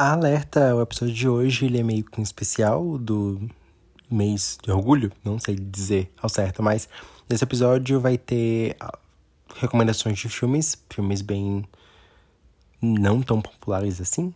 Alerta, o episódio de hoje ele é meio que um especial do mês de orgulho, não sei dizer ao certo, mas nesse episódio vai ter ah, recomendações de filmes, filmes bem não tão populares assim,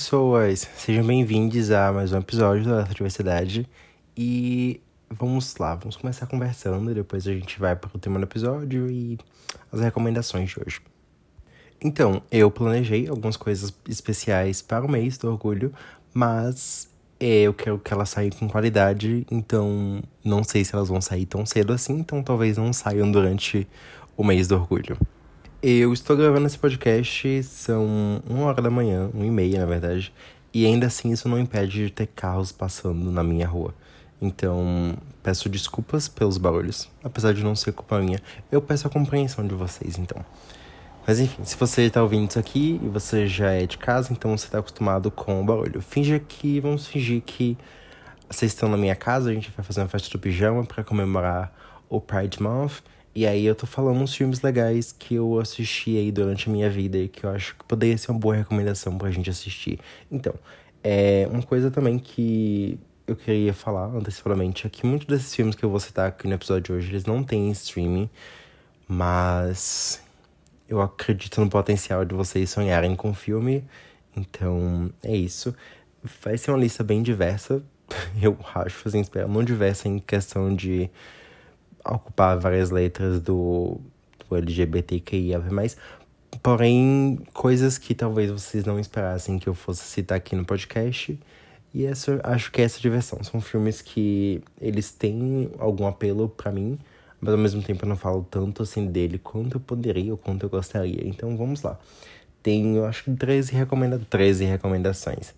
pessoas! Sejam bem-vindos a mais um episódio da Diversidade. E vamos lá, vamos começar conversando, depois a gente vai para o tema do episódio e as recomendações de hoje. Então, eu planejei algumas coisas especiais para o mês do orgulho, mas eu quero que elas saiam com qualidade, então não sei se elas vão sair tão cedo assim, então talvez não saiam durante o mês do orgulho. Eu estou gravando esse podcast, são uma hora da manhã, uma e meia na verdade, e ainda assim isso não impede de ter carros passando na minha rua. Então, peço desculpas pelos barulhos, apesar de não ser culpa minha, eu peço a compreensão de vocês então. Mas enfim, se você está ouvindo isso aqui e você já é de casa, então você está acostumado com o barulho. Finge que, vamos fingir que vocês estão na minha casa, a gente vai fazer uma festa do pijama para comemorar o Pride Month. E aí eu tô falando uns filmes legais que eu assisti aí durante a minha vida e que eu acho que poderia ser uma boa recomendação pra gente assistir. Então, é uma coisa também que eu queria falar antecipadamente é que muitos desses filmes que eu vou citar aqui no episódio de hoje, eles não têm streaming, mas eu acredito no potencial de vocês sonharem com o filme. Então, é isso. Vai ser uma lista bem diversa, eu acho, assim, espero, não diversa em questão de ocupar várias letras do, do LGBTQIA+, porém, coisas que talvez vocês não esperassem que eu fosse citar aqui no podcast. E essa, acho que é essa diversão. São filmes que eles têm algum apelo para mim, mas ao mesmo tempo eu não falo tanto assim dele quanto eu poderia ou quanto eu gostaria. Então vamos lá. Tenho, acho que 13, recomenda 13 recomendações.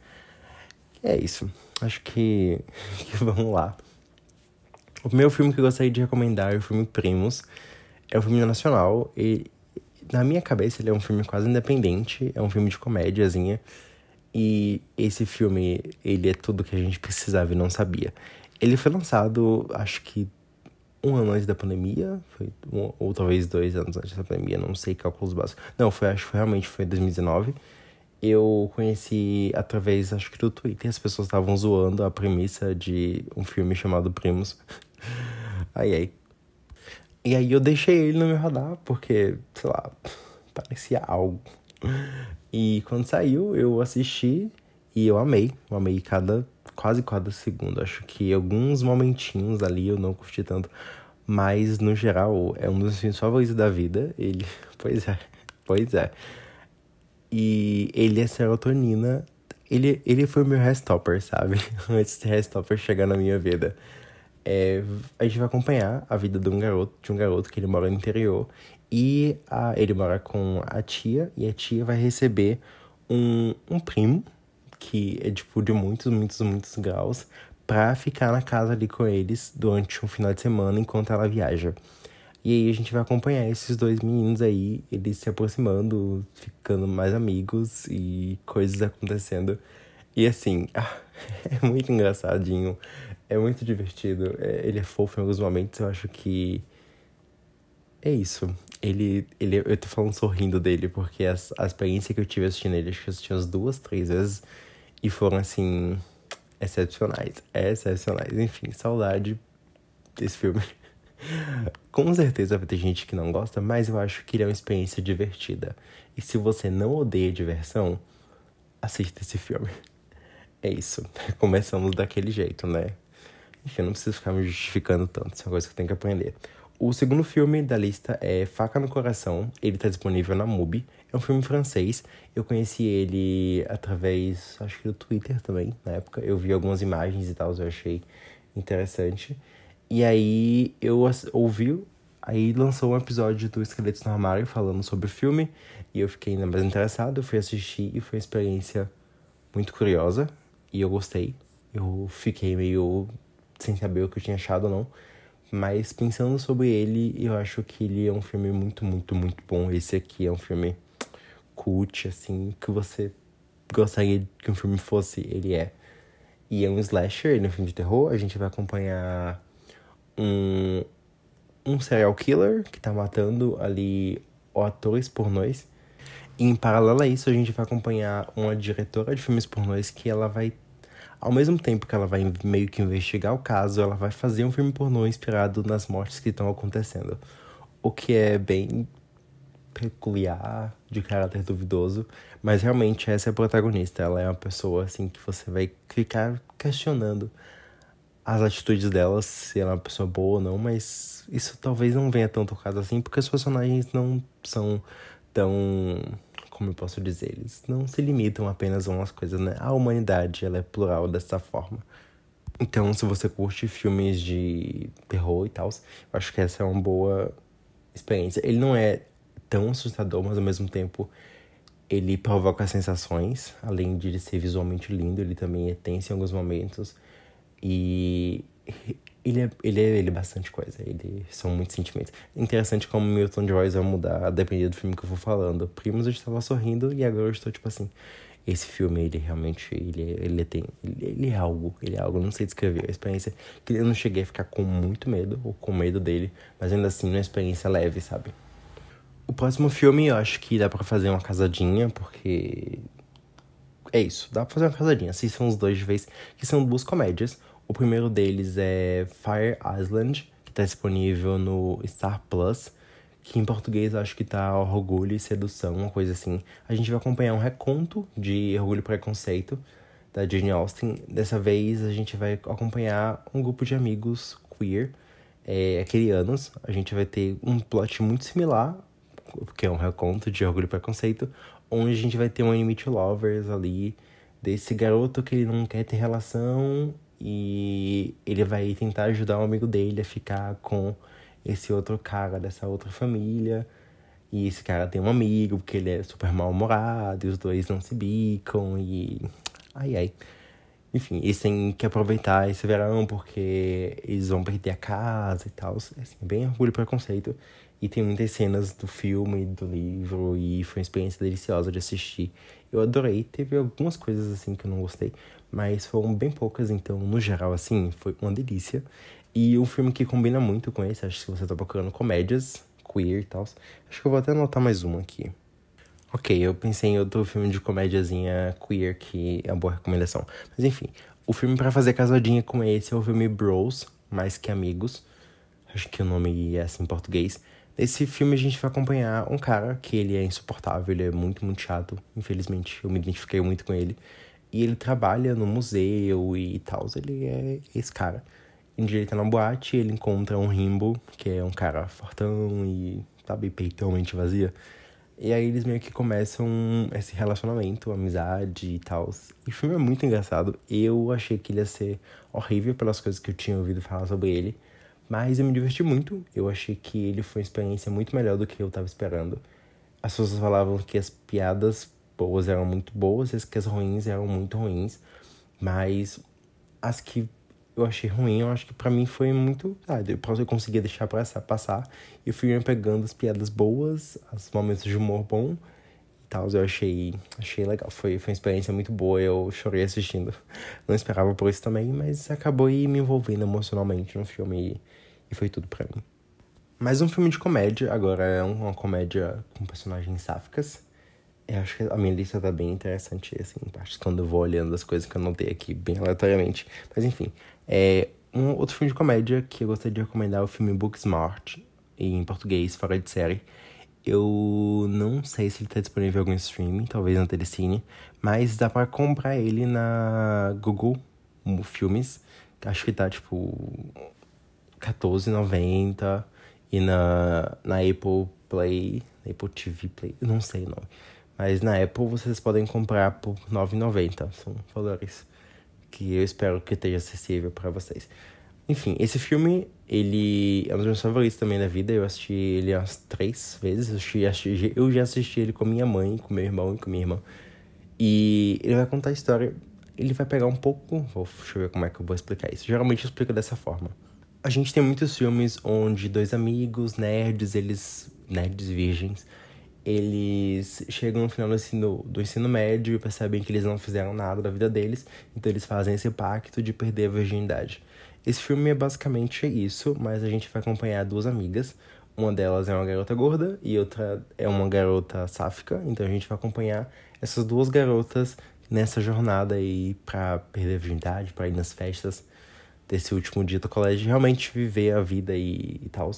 É isso. Acho que, que vamos lá. O primeiro filme que eu gostaria de recomendar é o filme Primos. É um filme nacional e, na minha cabeça, ele é um filme quase independente. É um filme de comédiazinha. E esse filme, ele é tudo que a gente precisava e não sabia. Ele foi lançado, acho que um ano antes da pandemia, foi um, ou talvez dois anos antes da pandemia, não sei cálculos básicos. Não, foi, acho que foi, realmente foi 2019. Eu conheci através, acho que do Twitter, as pessoas estavam zoando a premissa de um filme chamado Primos. Ai, ai. E aí eu deixei ele no meu radar, porque, sei lá, parecia algo. E quando saiu, eu assisti e eu amei. Eu amei cada, quase cada segundo. Acho que alguns momentinhos ali eu não curti tanto. Mas, no geral, é um dos filmes favoritos da vida. Ele, pois é, pois é. E ele é serotonina. Ele, ele foi o meu restopper, sabe? Antes de restopper chegar na minha vida é, a gente vai acompanhar a vida de um garoto, de um garoto que ele mora no interior e a, ele mora com a tia e a tia vai receber um, um primo que é tipo de muitos, muitos, muitos graus para ficar na casa ali com eles durante um final de semana enquanto ela viaja. E aí a gente vai acompanhar esses dois meninos aí, eles se aproximando, ficando mais amigos e coisas acontecendo. E assim, é muito engraçadinho. É muito divertido. É, ele é fofo em alguns momentos. Eu acho que. É isso. Ele, ele, eu tô falando sorrindo dele, porque as, a experiência que eu tive assistindo ele, acho que eu assisti umas duas, três vezes. E foram, assim, excepcionais. Excepcionais. Enfim, saudade desse filme. Com certeza vai ter gente que não gosta, mas eu acho que ele é uma experiência divertida. E se você não odeia diversão, assista esse filme. É isso. Começamos daquele jeito, né? Enfim, eu não preciso ficar me justificando tanto, isso é uma coisa que eu tenho que aprender. O segundo filme da lista é Faca no Coração, ele está disponível na MUBI. É um filme francês, eu conheci ele através, acho que do Twitter também, na época. Eu vi algumas imagens e tal, eu achei interessante. E aí eu ouvi, aí lançou um episódio do Esqueletos no Armário falando sobre o filme. E eu fiquei ainda mais interessado, fui assistir e foi uma experiência muito curiosa. E eu gostei. Eu fiquei meio sem saber o que eu tinha achado ou não. Mas pensando sobre ele, eu acho que ele é um filme muito, muito, muito bom. Esse aqui é um filme cult, assim, que você gostaria que um filme fosse, ele é. E é um slasher, ele é um filme de terror. A gente vai acompanhar um, um serial killer que tá matando ali atores pornôs. E em paralelo a isso, a gente vai acompanhar uma diretora de filmes pornôs que ela vai ao mesmo tempo que ela vai meio que investigar o caso, ela vai fazer um filme pornô inspirado nas mortes que estão acontecendo. O que é bem peculiar, de caráter duvidoso, mas realmente essa é a protagonista. Ela é uma pessoa assim que você vai ficar questionando as atitudes dela, se ela é uma pessoa boa ou não, mas isso talvez não venha tanto ao caso assim, porque os personagens não são tão como eu posso dizer, eles não se limitam apenas a umas coisas, né? A humanidade, ela é plural dessa forma. Então, se você curte filmes de terror e tal, eu acho que essa é uma boa experiência. Ele não é tão assustador, mas ao mesmo tempo ele provoca sensações, além de ele ser visualmente lindo, ele também é tenso em alguns momentos. E ele é, ele é, ele é bastante coisa, ele são muitos sentimentos. Interessante como Milton Joyce vai mudar a depender do filme que eu vou falando. Primos eu estava sorrindo e agora eu estou tipo assim. Esse filme, ele realmente, ele, ele tem, ele, ele é algo, ele é algo, não sei descrever. A experiência que eu não cheguei a ficar com muito medo, ou com medo dele, mas ainda assim, uma experiência leve, sabe? O próximo filme eu acho que dá para fazer uma casadinha, porque é isso, dá pra fazer uma casadinha. Assistam os dois de vez, que são duas comédias. O primeiro deles é Fire Island, que está disponível no Star Plus, que em português acho que tá Orgulho e Sedução, uma coisa assim. A gente vai acompanhar um reconto de Orgulho e Preconceito, da Jane Austen. Dessa vez a gente vai acompanhar um grupo de amigos queer, é, aquelianos. A gente vai ter um plot muito similar, que é um reconto de Orgulho e Preconceito, onde a gente vai ter um enemy lovers ali, desse garoto que ele não quer ter relação e ele vai tentar ajudar um amigo dele a ficar com esse outro cara dessa outra família. E esse cara tem um amigo, porque ele é super mal-humorado, e os dois não se bicam, e. Ai, ai. Enfim, eles têm que aproveitar esse verão porque eles vão perder a casa e tal. Assim, é bem orgulho e preconceito. E tem muitas cenas do filme, do livro, e foi uma experiência deliciosa de assistir. Eu adorei. Teve algumas coisas assim que eu não gostei, mas foram bem poucas, então, no geral, assim, foi uma delícia. E um filme que combina muito com esse, acho que você tá procurando comédias, queer e tal. Acho que eu vou até anotar mais uma aqui. Ok, eu pensei em outro filme de comédiazinha queer que é uma boa recomendação. Mas enfim, o filme para fazer casadinha com esse é o filme Bros, Mais Que Amigos. Acho que o nome é assim em português. Nesse filme a gente vai acompanhar um cara que ele é insuportável, ele é muito, muito chato. Infelizmente, eu me identifiquei muito com ele. E ele trabalha no museu e tal. Ele é esse cara. Um dia ele na boate ele encontra um Rimbo, que é um cara fortão e, sabe, peitãomente vazia. E aí eles meio que começam esse relacionamento, amizade e tal. E o filme é muito engraçado. Eu achei que ele ia ser horrível pelas coisas que eu tinha ouvido falar sobre ele. Mas eu me diverti muito. Eu achei que ele foi uma experiência muito melhor do que eu tava esperando. As pessoas falavam que as piadas boas eram muito boas, as que as ruins eram muito ruins. Mas as que eu achei ruim, eu acho que para mim foi muito. Ah, eu conseguia deixar passar. E eu fui pegando as piadas boas, os momentos de humor bom e tal. Eu achei, achei legal. Foi, foi uma experiência muito boa. Eu chorei assistindo. Não esperava por isso também, mas acabou me envolvendo emocionalmente no filme e, e foi tudo para mim. Mais um filme de comédia, agora é uma comédia com personagens sáficas. Eu acho que a minha lista tá bem interessante, assim, acho quando eu vou olhando as coisas que eu notei aqui bem aleatoriamente. Mas enfim, é um outro filme de comédia que eu gostaria de recomendar é o filme Booksmart, em português, fora de série. Eu não sei se ele tá disponível em algum streaming, talvez na Telecine, mas dá para comprar ele na Google Filmes. Acho que tá tipo R$14,90 e na, na Apple Play, Apple TV Play, não sei o nome. Mas na Apple vocês podem comprar por R$ 9,90. São valores que eu espero que esteja acessível para vocês. Enfim, esse filme, ele é um dos meus favoritos também da vida. Eu assisti ele umas três vezes. Eu, assisti, eu já assisti ele com minha mãe, com meu irmão e com minha irmã. E ele vai contar a história. Ele vai pegar um pouco. Vou, deixa eu ver como é que eu vou explicar isso. Geralmente eu explico dessa forma. A gente tem muitos filmes onde dois amigos nerds, eles. nerds virgens, eles chegam no final do ensino, do ensino médio e percebem que eles não fizeram nada da vida deles, então eles fazem esse pacto de perder a virgindade. Esse filme é basicamente isso, mas a gente vai acompanhar duas amigas. Uma delas é uma garota gorda e outra é uma garota sáfica, então a gente vai acompanhar essas duas garotas nessa jornada aí pra perder a virgindade, pra ir nas festas desse último dia do colégio, realmente viver a vida e, e tal.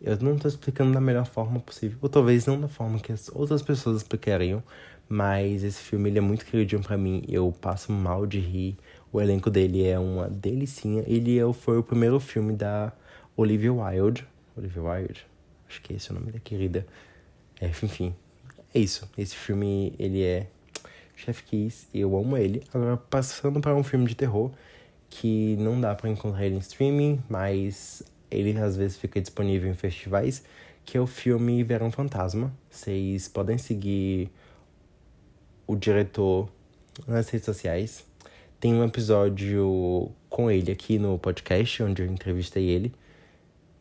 Eu não tô explicando da melhor forma possível, ou talvez não da forma que as outras pessoas explicariam, mas esse filme ele é muito queridinho para mim, eu passo mal de rir. O elenco dele é uma delicinha. Ele é, foi o primeiro filme da Olivia Wilde. Olivia Wilde? Acho que é esse o nome da querida. É, enfim, é isso. Esse filme, ele é Chef Kiss, eu amo ele. Agora, passando para um filme de terror que não dá para encontrar ele em streaming, mas ele às vezes fica disponível em festivais, que é o filme Verão Fantasma. Vocês podem seguir o diretor nas redes sociais. Tem um episódio com ele aqui no podcast, onde eu entrevistei ele.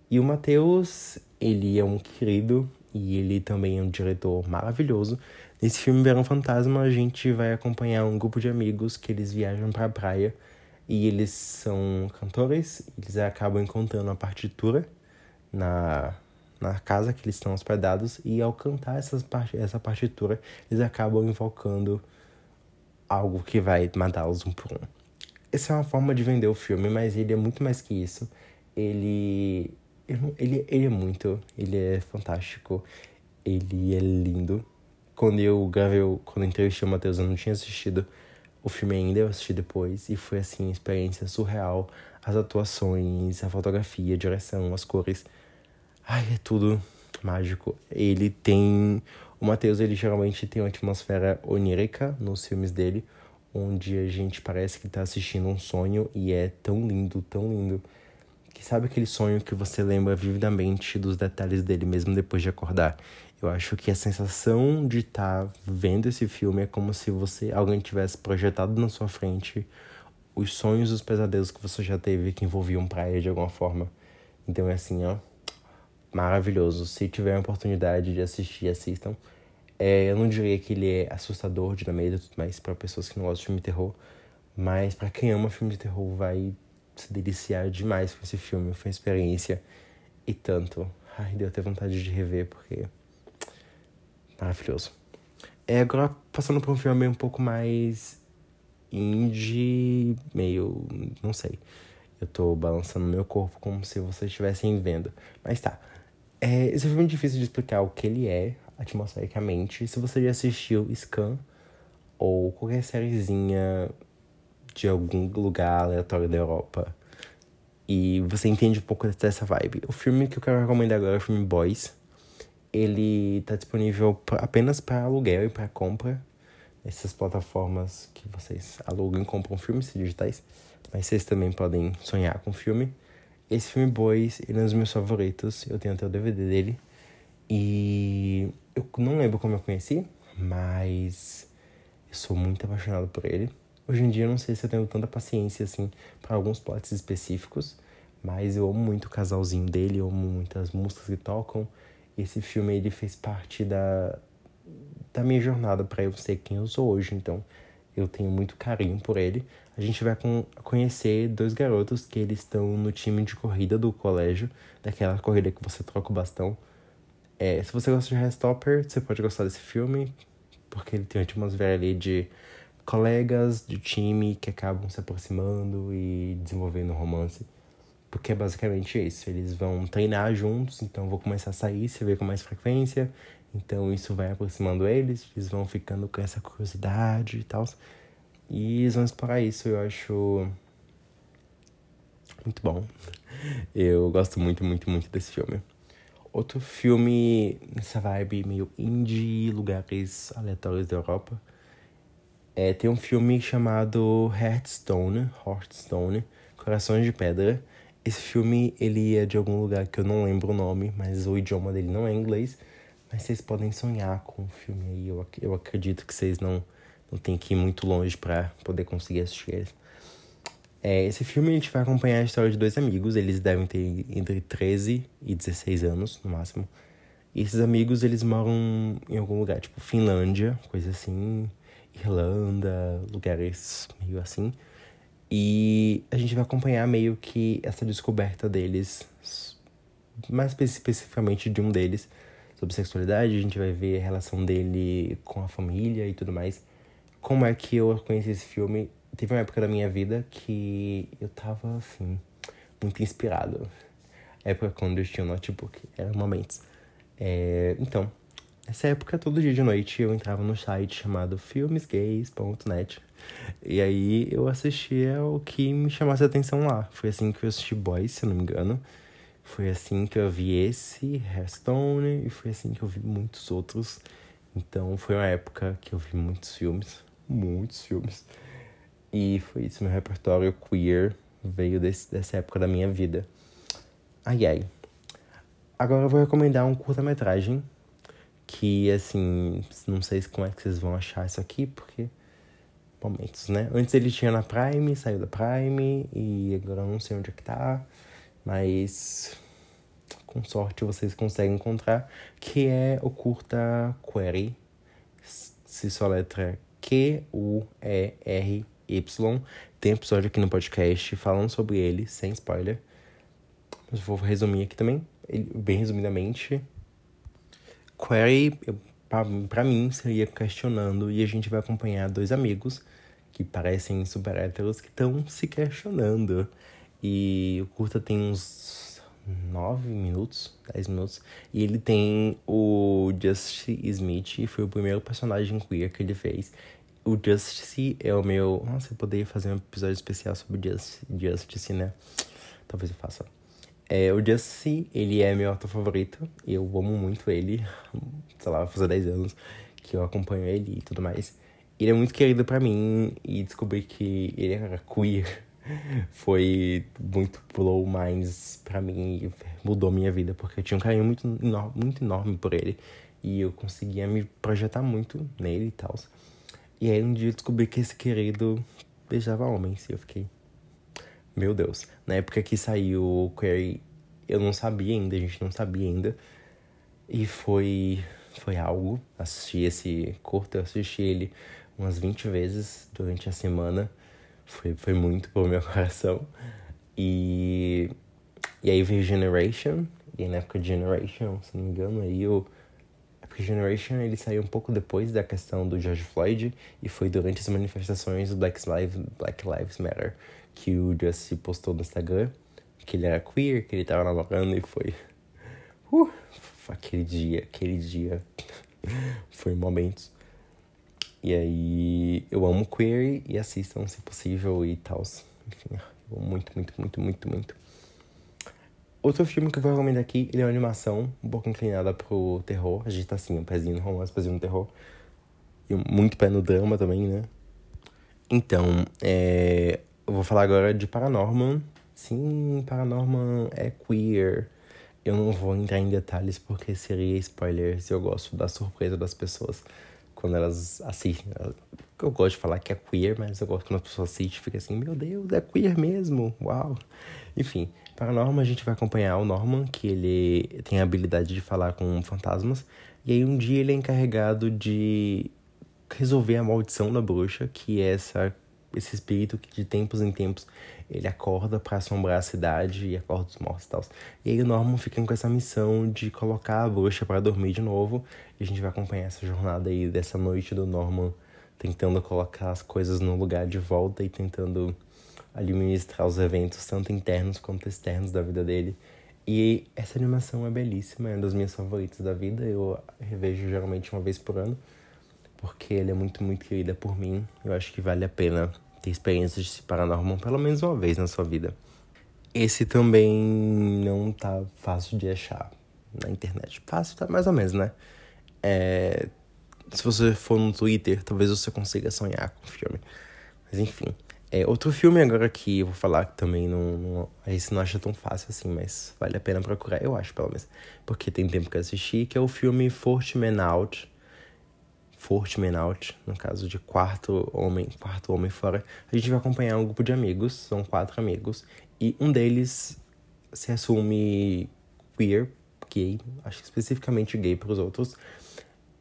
E o Matheus, ele é um querido e ele também é um diretor maravilhoso. Nesse filme Verão Fantasma, a gente vai acompanhar um grupo de amigos que eles viajam para a praia e eles são cantores, eles acabam encontrando a partitura na, na casa que eles estão hospedados e ao cantar essas essa partitura, eles acabam invocando algo que vai matá-los um por um. Essa é uma forma de vender o filme, mas ele é muito mais que isso. Ele ele, ele é muito, ele é fantástico, ele é lindo. Quando eu gravei, quando eu entrevistei o Matheus, eu não tinha assistido o filme ainda, eu assisti depois, e foi assim, experiência surreal. As atuações, a fotografia, a direção, as cores. Ai, é tudo mágico. Ele tem. O Matheus, ele geralmente tem uma atmosfera onírica nos filmes dele, onde a gente parece que tá assistindo um sonho e é tão lindo, tão lindo que sabe aquele sonho que você lembra vividamente dos detalhes dele mesmo depois de acordar? Eu acho que a sensação de estar tá vendo esse filme é como se você alguém tivesse projetado na sua frente os sonhos e os pesadelos que você já teve que envolviam praia de alguma forma. Então é assim, ó, maravilhoso. Se tiver a oportunidade de assistir, assistam. É, eu não diria que ele é assustador de medo, mas para pessoas que não gostam de filme de terror, mas para quem ama filme de terror vai se deliciar demais com esse filme. Foi uma experiência e tanto. Ai, deu até vontade de rever, porque. Maravilhoso. É, agora passando por um filme meio um pouco mais indie, meio. não sei. Eu tô balançando meu corpo como se vocês estivessem vendo. Mas tá. É, esse filme é difícil de explicar o que ele é, atmosfericamente. Se você já assistiu Scan ou qualquer sériezinha de algum lugar aleatório da Europa. E você entende um pouco dessa vibe. O filme que eu quero recomendar agora é o filme Boys. Ele tá disponível apenas para aluguel e para compra. Essas plataformas que vocês alugam e compram filmes digitais. Mas vocês também podem sonhar com filme. Esse filme Boys, ele é um dos meus favoritos. Eu tenho até o DVD dele. E eu não lembro como eu conheci, mas eu sou muito apaixonado por ele. Hoje em dia eu não sei se eu tenho tanta paciência assim para alguns plots específicos, mas eu amo muito o casalzinho dele, eu amo muitas músicas que tocam. Esse filme ele fez parte da da minha jornada para eu ser quem eu sou hoje, então eu tenho muito carinho por ele. A gente vai com, conhecer dois garotos que eles estão no time de corrida do colégio, daquela corrida que você troca o bastão. É, se você gosta de Restopper, você pode gostar desse filme, porque ele tem uma atmosfera ali de colegas de time que acabam se aproximando e desenvolvendo romance. Porque é basicamente isso. Eles vão treinar juntos, então vou começar a sair, se ver com mais frequência. Então isso vai aproximando eles, eles vão ficando com essa curiosidade e tal. E eles vão explorar isso, eu acho muito bom. Eu gosto muito, muito, muito desse filme. Outro filme nessa vibe meio indie, lugares aleatórios da Europa é, tem um filme chamado Hearthstone, Hearthstone, Corações de Pedra. Esse filme, ele é de algum lugar que eu não lembro o nome, mas o idioma dele não é inglês. Mas vocês podem sonhar com o filme aí. Eu, eu acredito que vocês não, não tem que ir muito longe para poder conseguir assistir ele. É, esse filme a gente vai acompanhar a história de dois amigos. Eles devem ter entre 13 e 16 anos, no máximo. E esses amigos, eles moram em algum lugar, tipo Finlândia, coisa assim, Irlanda, lugares meio assim. E a gente vai acompanhar meio que essa descoberta deles, mais especificamente de um deles, sobre sexualidade. A gente vai ver a relação dele com a família e tudo mais. Como é que eu conheci esse filme? Teve uma época da minha vida que eu tava, assim, muito inspirado. Época quando eu tinha um notebook, eram momentos. É, então, nessa época, todo dia de noite, eu entrava no site chamado filmesgays.net. E aí eu assistia o que me chamasse a atenção lá. Foi assim que eu assisti Boys, se não me engano. Foi assim que eu vi esse, Hearthstone, e foi assim que eu vi muitos outros. Então foi uma época que eu vi muitos filmes, muitos filmes. E foi isso, meu repertório queer veio desse, dessa época da minha vida. Ai ai. Agora eu vou recomendar um curta-metragem que, assim, não sei como é que vocês vão achar isso aqui, porque momentos, né? Antes ele tinha na Prime, saiu da Prime e agora eu não sei onde é que tá, mas com sorte vocês conseguem encontrar, que é o curta Query, se sua letra Q-U-E-R-Y. Tem episódio aqui no podcast falando sobre ele, sem spoiler. Mas vou resumir aqui também, bem resumidamente. Query, para mim, seria questionando, e a gente vai acompanhar dois amigos que parecem super héteros que estão se questionando. E o curta tem uns 9 minutos, 10 minutos. E ele tem o Justice Smith, foi o primeiro personagem queer que ele fez. O Justice é o meu. Nossa, eu poderia fazer um episódio especial sobre Justice, Justice né? Talvez eu faça. É, o Justice, ele é meu ator favorito. Eu amo muito ele. Sei lá, fazer 10 anos que eu acompanho ele e tudo mais. Ele é muito querido para mim e descobri que ele era queer foi muito blow minds para mim e mudou minha vida, porque eu tinha um carinho muito, muito enorme por ele e eu conseguia me projetar muito nele e tal. E aí um dia eu descobri que esse querido beijava homens e eu fiquei. Meu Deus. Na época que saiu o Query, eu não sabia ainda, a gente não sabia ainda. E foi. Foi algo. Assisti esse curto, eu assisti ele umas 20 vezes durante a semana. Foi, foi muito pro meu coração. E, e aí veio Generation. E na época de Generation, se não me engano, aí o. É porque Generation ele saiu um pouco depois da questão do George Floyd e foi durante as manifestações do Black Lives, Black Lives Matter que o Justin postou no Instagram que ele era queer, que ele tava namorando e foi. Uh, aquele dia, aquele dia. foi momentos. E aí eu amo queer e assistam se possível e tal. Enfim, eu amo muito, muito, muito, muito, muito. Outro filme que eu vou recomendar aqui, ele é uma animação um pouco inclinada pro terror. A gente tá assim, um pezinho no romance, pezinho no terror. E muito pé no drama também, né? Então, é... eu vou falar agora de Paranorman. Sim, Paranorman é queer. Eu não vou entrar em detalhes porque seria spoiler se eu gosto da surpresa das pessoas quando elas assistem. Eu gosto de falar que é queer, mas eu gosto quando as pessoas assistem e fica assim, meu Deus, é queer mesmo, uau. Enfim, para Norma a gente vai acompanhar o Norman, que ele tem a habilidade de falar com fantasmas. E aí um dia ele é encarregado de resolver a maldição da bruxa, que é essa, esse espírito que de tempos em tempos ele acorda para assombrar a cidade e acorda os mortos e tal. E aí o Norman fica com essa missão de colocar a bruxa para dormir de novo. E a gente vai acompanhar essa jornada aí dessa noite do Norman tentando colocar as coisas no lugar de volta e tentando administrar os eventos, tanto internos quanto externos da vida dele. E essa animação é belíssima, é uma das minhas favoritas da vida. Eu revejo geralmente uma vez por ano, porque ele é muito, muito querida por mim. Eu acho que vale a pena ter experiências de paranormal pelo menos uma vez na sua vida. Esse também não tá fácil de achar na internet. Fácil tá mais ou menos, né? É... Se você for no Twitter, talvez você consiga sonhar com o filme. Mas enfim. É, outro filme agora que eu vou falar que também não, não. Esse não acha tão fácil assim, mas vale a pena procurar, eu acho, pelo menos. Porque tem tempo que eu assisti, que é o filme Forte Man Out Fourth Man Out, no caso de quarto homem, quarto homem fora, a gente vai acompanhar um grupo de amigos, são quatro amigos, e um deles se assume queer gay, acho que especificamente gay para os outros.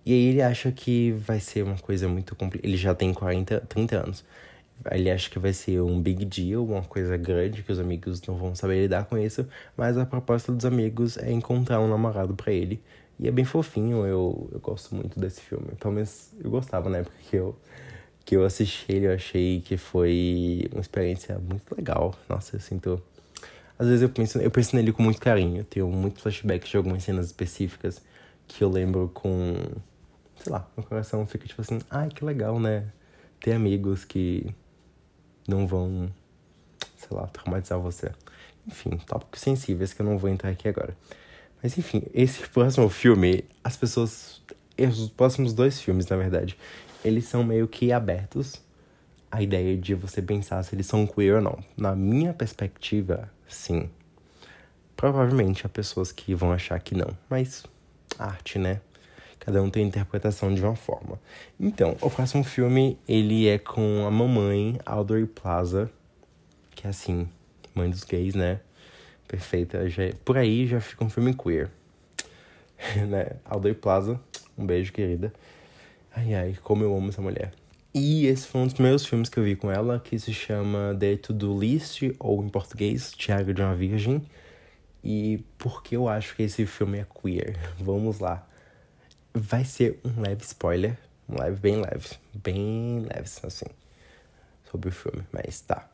E aí ele acha que vai ser uma coisa muito complicada. Ele já tem 40, 30 anos. Ele acha que vai ser um big deal, uma coisa grande, que os amigos não vão saber lidar com isso. Mas a proposta dos amigos é encontrar um namorado para ele. E é bem fofinho, eu, eu gosto muito desse filme. Pelo menos eu gostava na época que eu, que eu assisti ele, eu achei que foi uma experiência muito legal. Nossa, eu sinto. Às vezes eu penso, eu penso nele com muito carinho. Eu tenho muito flashback de algumas cenas específicas que eu lembro com. Sei lá, meu coração fica tipo assim, ai que legal, né? Ter amigos que não vão, sei lá, traumatizar você. Enfim, tópicos sensíveis que eu não vou entrar aqui agora. Mas enfim, esse próximo filme, as pessoas. Os próximos dois filmes, na verdade, eles são meio que abertos à ideia de você pensar se eles são queer ou não. Na minha perspectiva, sim. Provavelmente há pessoas que vão achar que não, mas arte, né? Cada um tem a interpretação de uma forma. Então, o próximo filme, ele é com a mamãe Audrey Plaza, que é assim, mãe dos gays, né? Perfeita. Já, por aí já fica um filme queer. né? Alday Plaza, um beijo, querida. Ai, ai, como eu amo essa mulher. E esse foi um dos primeiros filmes que eu vi com ela, que se chama The To-Do List, ou em português, Tiago de uma Virgem. E por que eu acho que esse filme é queer? Vamos lá. Vai ser um leve spoiler, um leve, bem leve, bem leve, assim, sobre o filme, mas tá.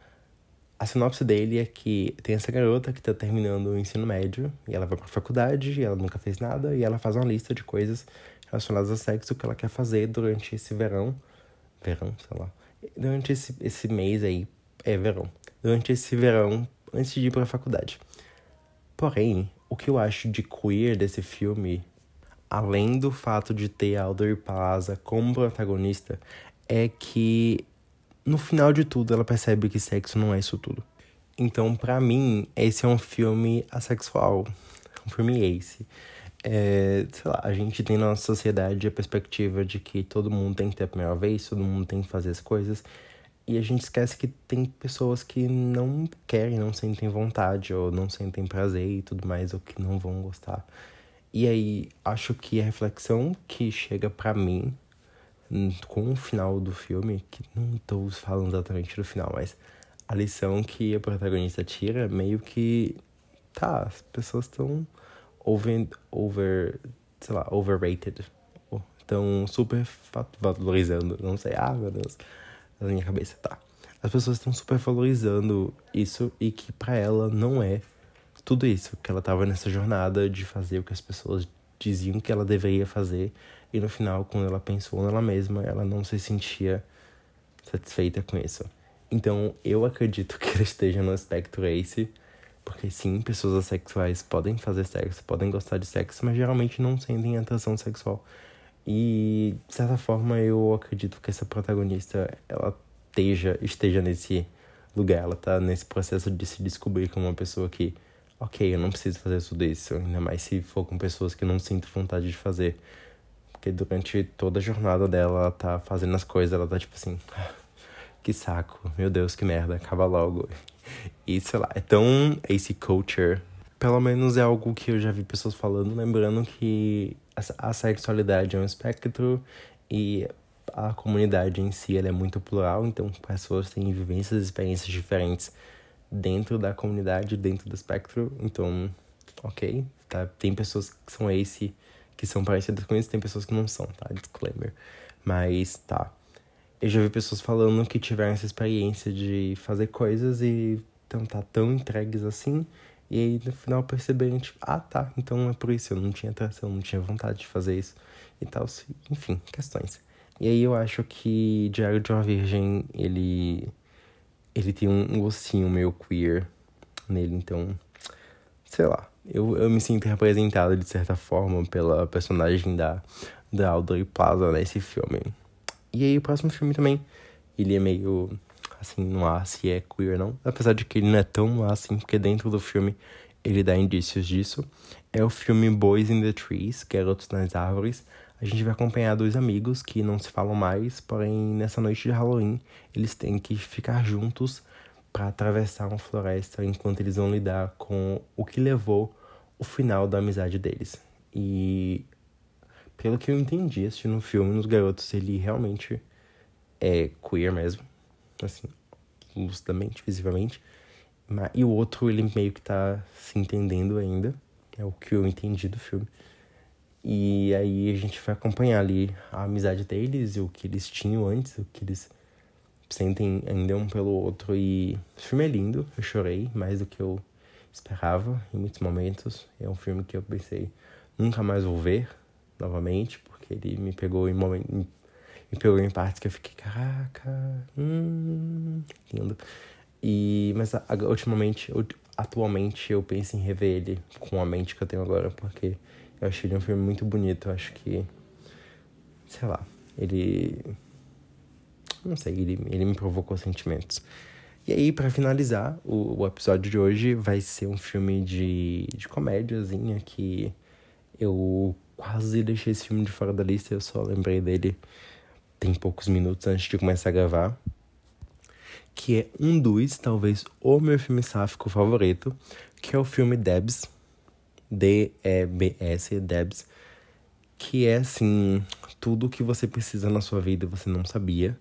A sinopse dele é que tem essa garota que tá terminando o ensino médio e ela vai pra faculdade e ela nunca fez nada e ela faz uma lista de coisas relacionadas ao sexo que ela quer fazer durante esse verão. Verão, sei lá. Durante esse, esse mês aí. É verão. Durante esse verão, antes de ir pra faculdade. Porém, o que eu acho de queer desse filme, além do fato de ter a Audrey Plaza como protagonista, é que no final de tudo, ela percebe que sexo não é isso tudo. Então, para mim, esse é um filme assexual. Um filme ace. É, sei lá, a gente tem na nossa sociedade a perspectiva de que todo mundo tem que ter a primeira vez, todo mundo tem que fazer as coisas. E a gente esquece que tem pessoas que não querem, não sentem vontade, ou não sentem prazer e tudo mais, ou que não vão gostar. E aí, acho que a reflexão que chega para mim com o final do filme, que não estou falando exatamente do final, mas a lição que a protagonista tira meio que tá, as pessoas estão over, over, sei lá, overrated. Estão super valorizando, não sei, ah, meu Deus, na minha cabeça, tá. As pessoas estão super valorizando isso e que para ela não é tudo isso, que ela tava nessa jornada de fazer o que as pessoas diziam que ela deveria fazer e no final, quando ela pensou nela mesma, ela não se sentia satisfeita com isso. Então, eu acredito que ela esteja no aspecto ace, porque sim, pessoas assexuais podem fazer sexo, podem gostar de sexo, mas geralmente não sentem atração sexual. E, de certa forma, eu acredito que essa protagonista, ela esteja, esteja nesse lugar, ela tá nesse processo de se descobrir como uma pessoa que, ok, eu não preciso fazer tudo isso, ainda mais se for com pessoas que não sinto vontade de fazer. Porque durante toda a jornada dela, ela tá fazendo as coisas, ela tá tipo assim. Que saco, meu Deus, que merda, acaba logo. E sei lá, é tão esse culture. Pelo menos é algo que eu já vi pessoas falando, lembrando que a sexualidade é um espectro e a comunidade em si ela é muito plural, então pessoas têm vivências e experiências diferentes dentro da comunidade, dentro do espectro. Então, ok, tá? Tem pessoas que são esse que são parecidas com isso, tem pessoas que não são, tá? Disclaimer. Mas tá. Eu já vi pessoas falando que tiveram essa experiência de fazer coisas e então tá tão entregues assim. E aí no final perceberam, tipo, ah tá, então é por isso, eu não tinha atração, não tinha vontade de fazer isso e tal. Enfim, questões. E aí eu acho que Diário de uma Virgem, ele. Ele tem um gostinho meio queer nele, então. Sei lá eu, eu me sinto representado de certa forma pela personagem da, da Audrey Plaza nesse filme. E aí o próximo filme também, ele é meio assim, não há se é queer não. Apesar de que ele não é tão assim, porque dentro do filme ele dá indícios disso. É o filme Boys in the Trees, Garotos nas Árvores. A gente vai acompanhar dois amigos que não se falam mais, porém nessa noite de Halloween eles têm que ficar juntos para atravessar uma floresta enquanto eles vão lidar com o que levou o final da amizade deles. E pelo que eu entendi assistindo o filme, nos garotos, ele realmente é queer mesmo. Assim, lucidamente, visivelmente. E o outro, ele meio que tá se entendendo ainda. É o que eu entendi do filme. E aí a gente vai acompanhar ali a amizade deles, o que eles tinham antes, o que eles sentem ainda um pelo outro. E o filme é lindo, eu chorei mais do que eu esperava em muitos momentos. É um filme que eu pensei nunca mais vou ver novamente, porque ele me pegou em momentos. Me pegou em partes que eu fiquei, caraca, hum, lindo. E, mas ultimamente, atualmente, eu penso em rever ele com a mente que eu tenho agora, porque eu achei ele um filme muito bonito. Eu acho que, sei lá, ele. Não sei, ele, ele me provocou sentimentos. E aí, para finalizar, o, o, episódio de hoje vai ser um filme de, de comédiazinha que eu quase deixei esse filme de fora da lista, eu só lembrei dele tem poucos minutos antes de começar a gravar que é um dos, talvez, o meu filme sáfico favorito, que é o filme Debs, D-E-B-S, Debs, que é, assim, tudo o que você precisa na sua vida e você não sabia.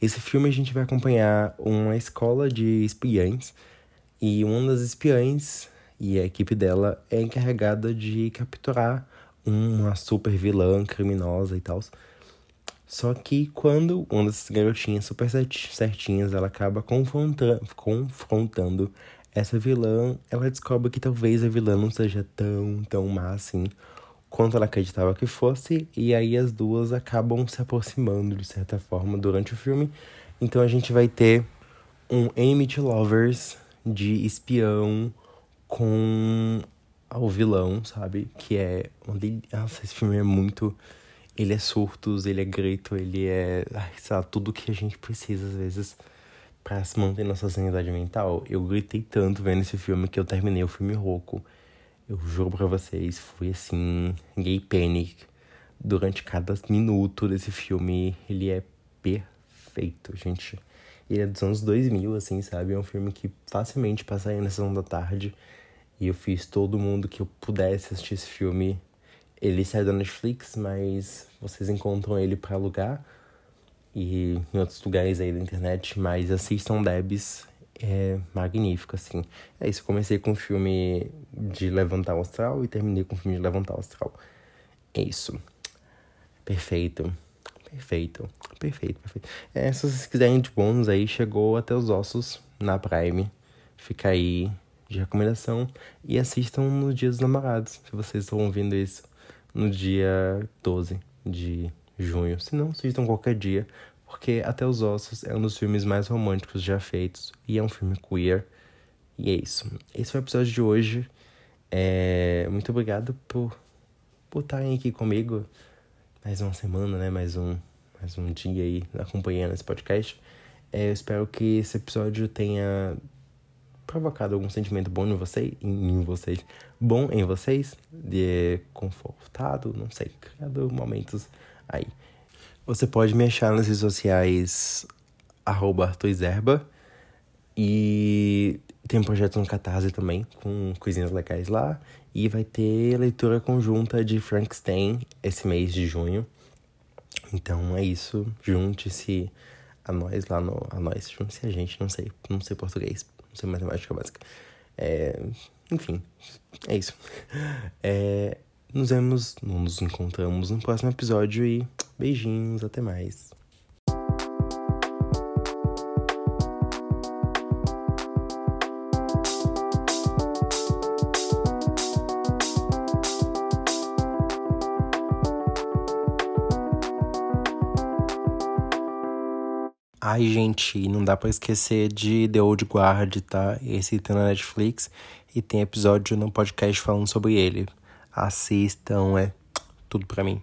Esse filme a gente vai acompanhar uma escola de espiãs, e uma das espiãs e a equipe dela é encarregada de capturar uma super vilã criminosa e tal. Só que quando uma dessas garotinhas super certinhas, ela acaba confronta confrontando essa vilã, ela descobre que talvez a vilã não seja tão, tão má assim quanto ela acreditava que fosse, e aí as duas acabam se aproximando de certa forma durante o filme. Então a gente vai ter um Amy Lovers de espião com o vilão, sabe? Que é. Nossa, esse filme é muito ele é surtos, ele é grito, ele é. Ai, sei lá, tudo que a gente precisa às vezes para se manter nossa sanidade mental. Eu gritei tanto vendo esse filme que eu terminei o filme rouco. Eu juro pra vocês, foi assim, gay panic. Durante cada minuto desse filme, ele é perfeito, gente. Ele é dos anos 2000, assim, sabe? É um filme que facilmente passaria na sessão da tarde. E eu fiz todo mundo que eu pudesse assistir esse filme ele sai da Netflix, mas vocês encontram ele para alugar e em outros lugares aí da internet, mas assistam Debs, é magnífico, assim. É isso, comecei com o filme de Levantar o Astral e terminei com o filme de Levantar o Astral. É isso. Perfeito. Perfeito. Perfeito, perfeito. É, se vocês quiserem de bônus aí, chegou até os ossos na Prime. Fica aí de recomendação. E assistam nos Dias dos Namorados, se vocês estão ouvindo isso no dia 12 de junho. Se não, assistam qualquer dia, porque Até os Ossos é um dos filmes mais românticos já feitos e é um filme queer. E é isso. Esse foi o episódio de hoje. É... Muito obrigado por, por estarem aqui comigo mais uma semana, né? Mais um, mais um dia aí acompanhando esse podcast. É, eu espero que esse episódio tenha provocado algum sentimento bom em vocês, em vocês, bom em vocês, de confortado, não sei, criado momentos aí. Você pode me achar nas redes sociais arroba Zerba, e tem um projeto no Catarse também, com coisinhas legais lá. E vai ter leitura conjunta de Frankenstein esse mês de junho. Então é isso. Junte-se a nós lá no. A nós, junte-se a gente, não sei, não sei português sei matemática básica. É, enfim, é isso. É, nos vemos, nos encontramos no próximo episódio e beijinhos, até mais. Ai, gente, não dá para esquecer de The Old Guard, tá? Esse tá na Netflix e tem episódio no podcast falando sobre ele. Assistam, é tudo para mim.